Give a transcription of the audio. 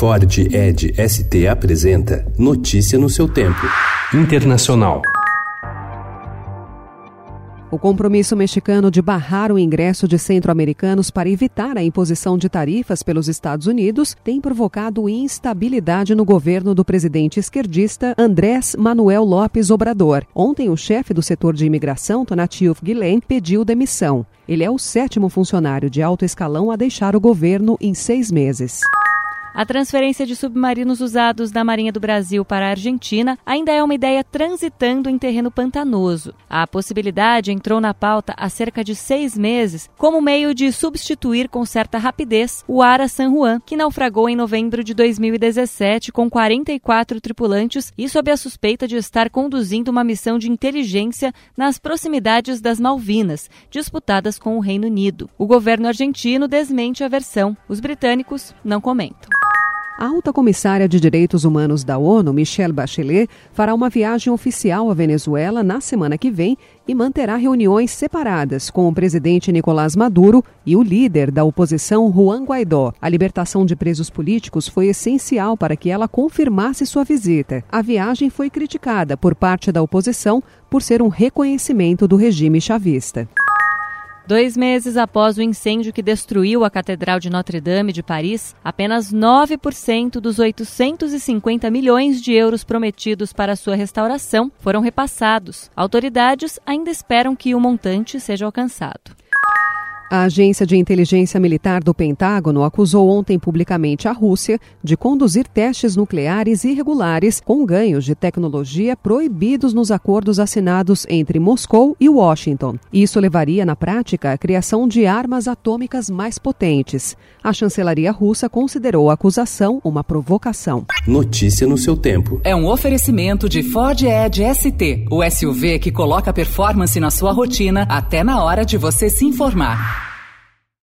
Ford Ed ST apresenta Notícia no seu tempo. Internacional. O compromisso mexicano de barrar o ingresso de centro-americanos para evitar a imposição de tarifas pelos Estados Unidos tem provocado instabilidade no governo do presidente esquerdista Andrés Manuel López Obrador. Ontem, o chefe do setor de imigração, Tonatiuh Guilhem, pediu demissão. Ele é o sétimo funcionário de alto escalão a deixar o governo em seis meses. A transferência de submarinos usados da Marinha do Brasil para a Argentina ainda é uma ideia transitando em terreno pantanoso. A possibilidade entrou na pauta há cerca de seis meses como meio de substituir com certa rapidez o Ara San Juan, que naufragou em novembro de 2017 com 44 tripulantes e sob a suspeita de estar conduzindo uma missão de inteligência nas proximidades das Malvinas, disputadas com o Reino Unido. O governo argentino desmente a versão. Os britânicos não comentam. A alta comissária de Direitos Humanos da ONU, Michelle Bachelet, fará uma viagem oficial à Venezuela na semana que vem e manterá reuniões separadas com o presidente Nicolás Maduro e o líder da oposição Juan Guaidó. A libertação de presos políticos foi essencial para que ela confirmasse sua visita. A viagem foi criticada por parte da oposição por ser um reconhecimento do regime chavista. Dois meses após o incêndio que destruiu a Catedral de Notre-Dame de Paris, apenas 9% dos 850 milhões de euros prometidos para sua restauração foram repassados. Autoridades ainda esperam que o montante seja alcançado. A agência de inteligência militar do Pentágono acusou ontem publicamente a Rússia de conduzir testes nucleares irregulares com ganhos de tecnologia proibidos nos acordos assinados entre Moscou e Washington. Isso levaria, na prática, à criação de armas atômicas mais potentes. A chancelaria russa considerou a acusação uma provocação. Notícia no seu tempo. É um oferecimento de Ford Edge ST, o SUV que coloca performance na sua rotina até na hora de você se informar.